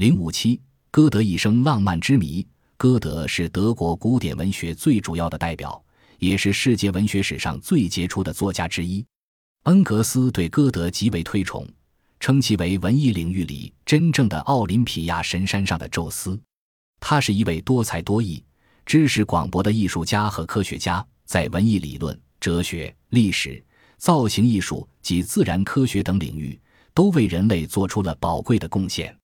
零五七，歌德一生浪漫之谜。歌德是德国古典文学最主要的代表，也是世界文学史上最杰出的作家之一。恩格斯对歌德极为推崇，称其为文艺领域里真正的奥林匹亚神山上的宙斯。他是一位多才多艺、知识广博的艺术家和科学家，在文艺理论、哲学、历史、造型艺术及自然科学等领域。都为人类做出了宝贵的贡献。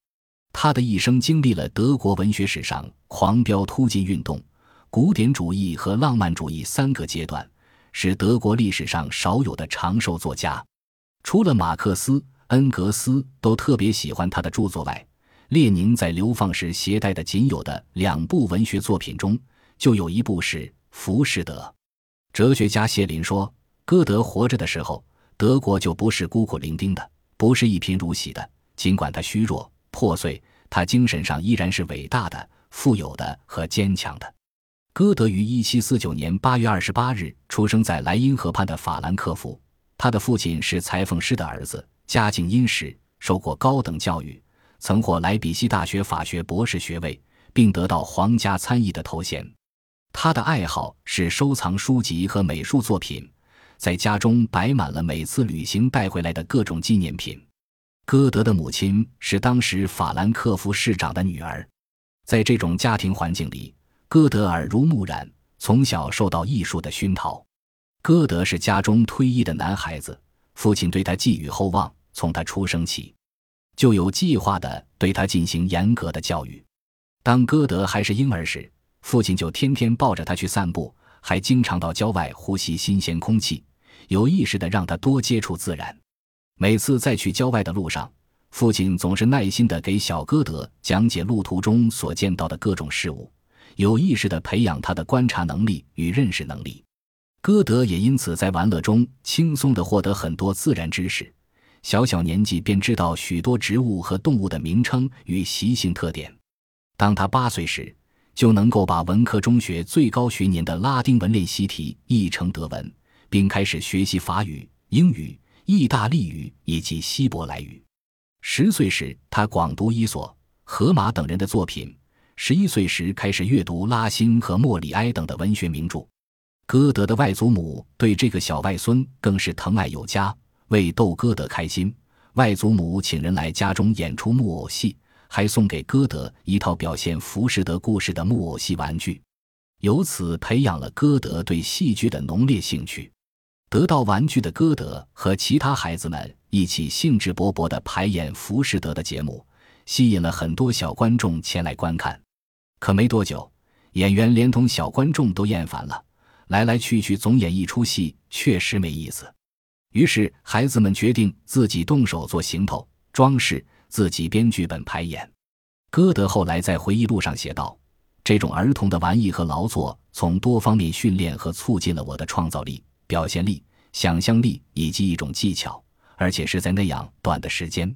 他的一生经历了德国文学史上狂飙突进运动、古典主义和浪漫主义三个阶段，是德国历史上少有的长寿作家。除了马克思、恩格斯都特别喜欢他的著作外，列宁在流放时携带的仅有的两部文学作品中，就有一部是《浮士德》。哲学家谢林说：“歌德活着的时候，德国就不是孤苦伶仃的。”不是一贫如洗的，尽管他虚弱破碎，他精神上依然是伟大的、富有的和坚强的。歌德于一七四九年八月二十八日出生在莱茵河畔的法兰克福，他的父亲是裁缝师的儿子，家境殷实，受过高等教育，曾获莱比锡大学法学博士学位，并得到皇家参议的头衔。他的爱好是收藏书籍和美术作品。在家中摆满了每次旅行带回来的各种纪念品。歌德的母亲是当时法兰克福市长的女儿，在这种家庭环境里，歌德耳濡目染，从小受到艺术的熏陶。歌德是家中退役的男孩子，父亲对他寄予厚望，从他出生起就有计划的对他进行严格的教育。当歌德还是婴儿时，父亲就天天抱着他去散步。还经常到郊外呼吸新鲜空气，有意识的让他多接触自然。每次在去郊外的路上，父亲总是耐心地给小歌德讲解路途中所见到的各种事物，有意识地培养他的观察能力与认识能力。歌德也因此在玩乐中轻松地获得很多自然知识，小小年纪便知道许多植物和动物的名称与习性特点。当他八岁时，就能够把文科中学最高学年的拉丁文练习题译成德文，并开始学习法语、英语、意大利语以及希伯来语。十岁时，他广读伊索、荷马等人的作品；十一岁时，开始阅读拉辛和莫里埃等的文学名著。歌德的外祖母对这个小外孙更是疼爱有加。为逗歌德开心，外祖母请人来家中演出木偶戏。还送给歌德一套表现浮士德故事的木偶戏玩具，由此培养了歌德对戏剧的浓烈兴趣。得到玩具的歌德和其他孩子们一起兴致勃勃地排演浮士德的节目，吸引了很多小观众前来观看。可没多久，演员连同小观众都厌烦了，来来去去总演一出戏，确实没意思。于是，孩子们决定自己动手做行头、装饰。自己编剧本排演。歌德后来在回忆录上写道：“这种儿童的玩意和劳作，从多方面训练和促进了我的创造力、表现力、想象力以及一种技巧，而且是在那样短的时间、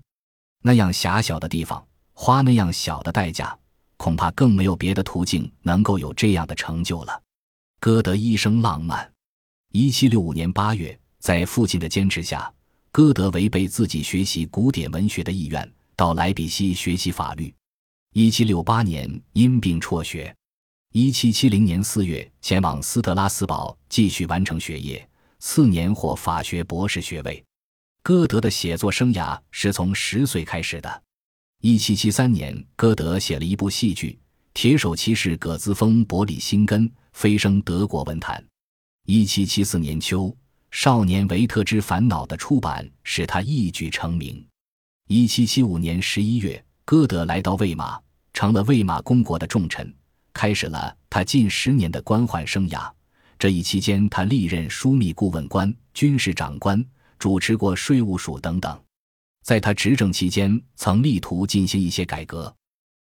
那样狭小的地方花那样小的代价，恐怕更没有别的途径能够有这样的成就了。”歌德一生浪漫。一七六五年八月，在父亲的坚持下，歌德违背自己学习古典文学的意愿。到莱比锡学习法律，一七六八年因病辍学，一七七零年四月前往斯特拉斯堡继续完成学业，次年获法学博士学位。歌德的写作生涯是从十岁开始的。一七七三年，歌德写了一部戏剧《铁手骑士葛兹风伯里辛根》，飞升德国文坛。一七七四年秋，《少年维特之烦恼》的出版使他一举成名。一七七五年十一月，歌德来到魏玛，成了魏玛公国的重臣，开始了他近十年的官宦生涯。这一期间，他历任枢密顾问官、军事长官，主持过税务署等等。在他执政期间，曾力图进行一些改革。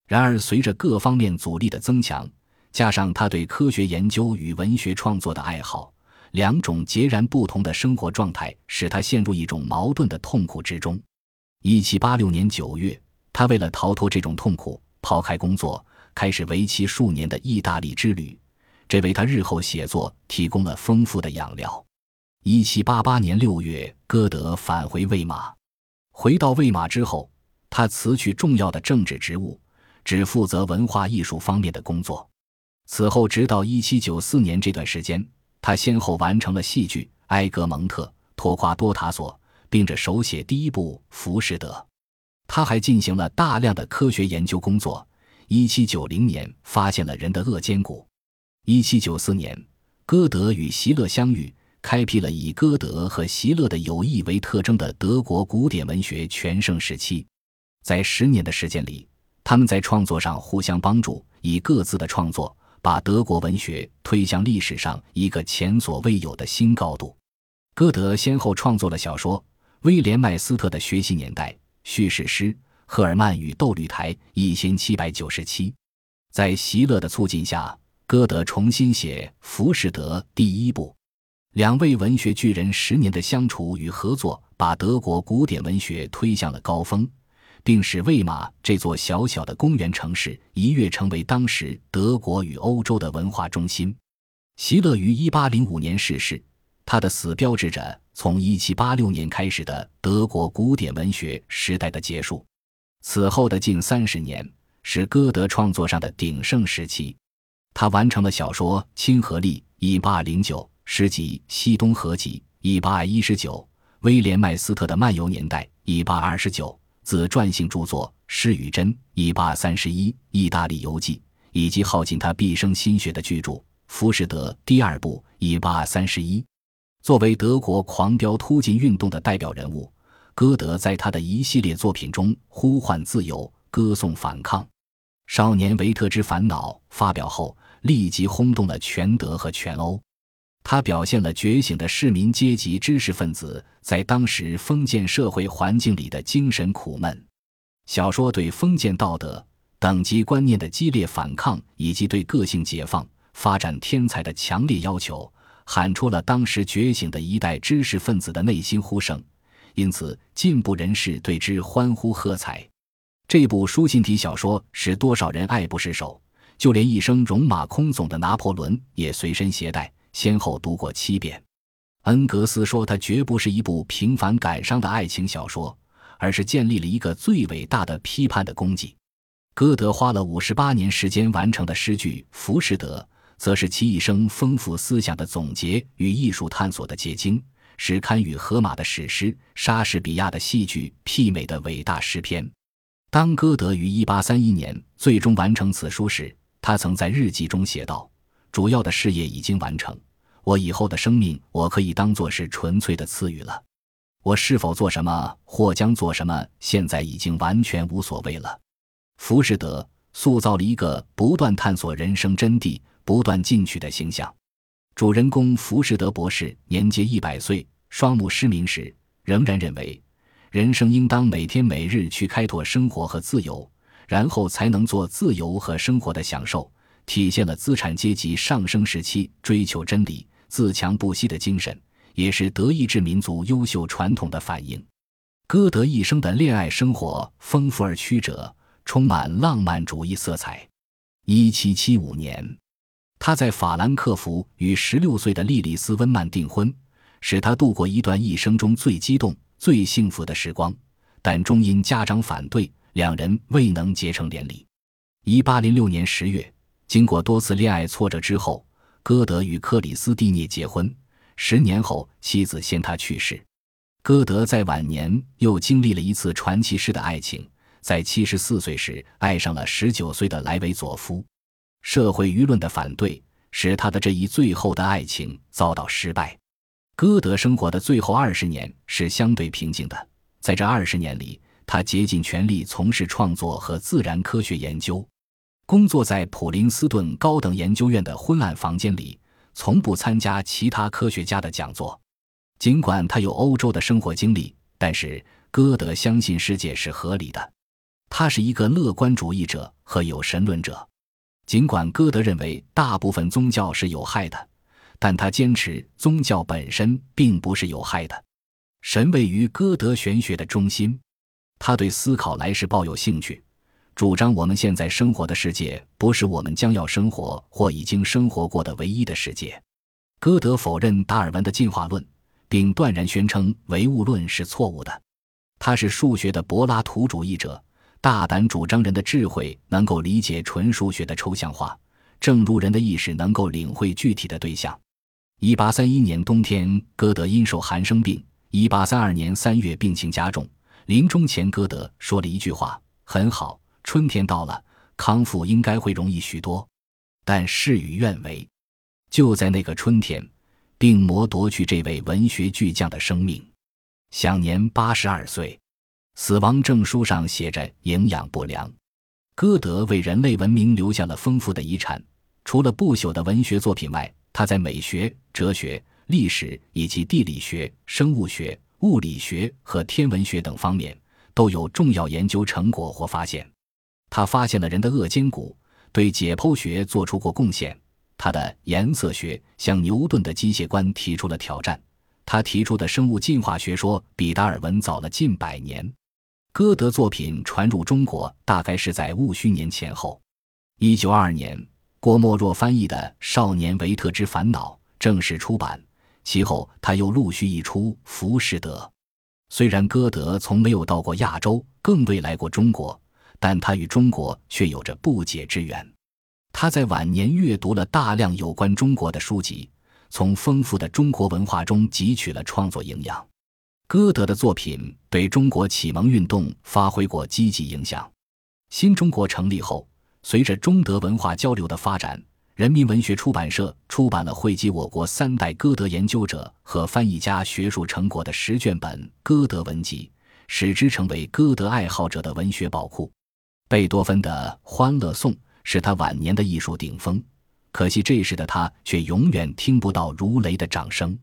然而，随着各方面阻力的增强，加上他对科学研究与文学创作的爱好，两种截然不同的生活状态使他陷入一种矛盾的痛苦之中。一七八六年九月，他为了逃脱这种痛苦，抛开工作，开始为期数年的意大利之旅，这为他日后写作提供了丰富的养料。一七八八年六月，歌德返回魏玛。回到魏玛之后，他辞去重要的政治职务，只负责文化艺术方面的工作。此后，直到1794年这段时间，他先后完成了戏剧《埃格蒙特》《托夸多塔索》，并着手写第一部《浮士德》。他还进行了大量的科学研究工作。1790年，发现了人的颚尖骨。1794年，歌德与席勒相遇，开辟了以歌德和席勒的友谊为特征的德国古典文学全盛时期。在十年的时间里，他们在创作上互相帮助，以各自的创作。把德国文学推向历史上一个前所未有的新高度。歌德先后创作了小说《威廉·麦斯特的学习年代》、叙事诗《赫尔曼与窦吕台》（一千七百九十七）。在席勒的促进下，歌德重新写《浮士德》第一部。两位文学巨人十年的相处与合作，把德国古典文学推向了高峰。并使魏玛这座小小的公园城市一跃成为当时德国与欧洲的文化中心。席勒于1805年逝世，他的死标志着从1786年开始的德国古典文学时代的结束。此后的近三十年是歌德创作上的鼎盛时期。他完成了小说《亲和力》（1809）、诗集《西东合集》（1819）、威廉·麦斯特的漫游年代 （1829）。自传性著作《诗与真》一八三十一，《意大利游记》，以及耗尽他毕生心血的巨著《浮士德》第二部一八三十一。作为德国狂飙突进运动的代表人物，歌德在他的一系列作品中呼唤自由，歌颂反抗。《少年维特之烦恼》发表后，立即轰动了全德和全欧。他表现了觉醒的市民阶级知识分子在当时封建社会环境里的精神苦闷。小说对封建道德、等级观念的激烈反抗，以及对个性解放、发展天才的强烈要求，喊出了当时觉醒的一代知识分子的内心呼声。因此，进步人士对之欢呼喝彩。这部书信体小说使多少人爱不释手，就连一生戎马空总的拿破仑也随身携带。先后读过七遍，恩格斯说：“它绝不是一部平凡感伤的爱情小说，而是建立了一个最伟大的批判的功绩。”歌德花了五十八年时间完成的诗句《浮士德》，则是其一生丰富思想的总结与艺术探索的结晶，是堪与荷马的史诗、莎士比亚的戏剧媲美的伟大诗篇。当歌德于一八三一年最终完成此书时，他曾在日记中写道。主要的事业已经完成，我以后的生命，我可以当做是纯粹的赐予了。我是否做什么或将做什么，现在已经完全无所谓了。浮士德塑造了一个不断探索人生真谛、不断进取的形象。主人公浮士德博士年届一百岁，双目失明时，仍然认为人生应当每天每日去开拓生活和自由，然后才能做自由和生活的享受。体现了资产阶级上升时期追求真理、自强不息的精神，也是德意志民族优秀传统的反映。歌德一生的恋爱生活丰富而曲折，充满浪漫主义色彩。一七七五年，他在法兰克福与十六岁的莉莉丝·温曼订婚，使他度过一段一生中最激动、最幸福的时光。但终因家长反对，两人未能结成连理。一八零六年十月。经过多次恋爱挫折之后，歌德与克里斯蒂涅结婚。十年后，妻子先他去世。歌德在晚年又经历了一次传奇式的爱情，在七十四岁时爱上了十九岁的莱维佐夫。社会舆论的反对使他的这一最后的爱情遭到失败。歌德生活的最后二十年是相对平静的，在这二十年里，他竭尽全力从事创作和自然科学研究。工作在普林斯顿高等研究院的昏暗房间里，从不参加其他科学家的讲座。尽管他有欧洲的生活经历，但是歌德相信世界是合理的。他是一个乐观主义者和有神论者。尽管歌德认为大部分宗教是有害的，但他坚持宗教本身并不是有害的。神位于歌德玄学的中心。他对思考来世抱有兴趣。主张我们现在生活的世界不是我们将要生活或已经生活过的唯一的世界。歌德否认达尔文的进化论，并断然宣称唯物论是错误的。他是数学的柏拉图主义者，大胆主张人的智慧能够理解纯数学的抽象化，正如人的意识能够领会具体的对象。一八三一年冬天，歌德因受寒生病。一八三二年三月，病情加重。临终前，歌德说了一句话：“很好，春天到了，康复应该会容易许多。”但事与愿违，就在那个春天，病魔夺去这位文学巨匠的生命，享年八十二岁。死亡证书上写着“营养不良”。歌德为人类文明留下了丰富的遗产，除了不朽的文学作品外，他在美学、哲学。历史以及地理学、生物学、物理学和天文学等方面都有重要研究成果或发现。他发现了人的颚尖骨，对解剖学做出过贡献。他的颜色学向牛顿的机械观提出了挑战。他提出的生物进化学说比达尔文早了近百年。歌德作品传入中国大概是在戊戌年前后。一九二二年，郭沫若翻译的《少年维特之烦恼》正式出版。其后，他又陆续译出《浮士德》。虽然歌德从没有到过亚洲，更未来过中国，但他与中国却有着不解之缘。他在晚年阅读了大量有关中国的书籍，从丰富的中国文化中汲取了创作营养。歌德的作品对中国启蒙运动发挥过积极影响。新中国成立后，随着中德文化交流的发展。人民文学出版社出版了汇集我国三代歌德研究者和翻译家学术成果的十卷本《歌德文集》，使之成为歌德爱好者的文学宝库。贝多芬的《欢乐颂》是他晚年的艺术顶峰，可惜这时的他却永远听不到如雷的掌声。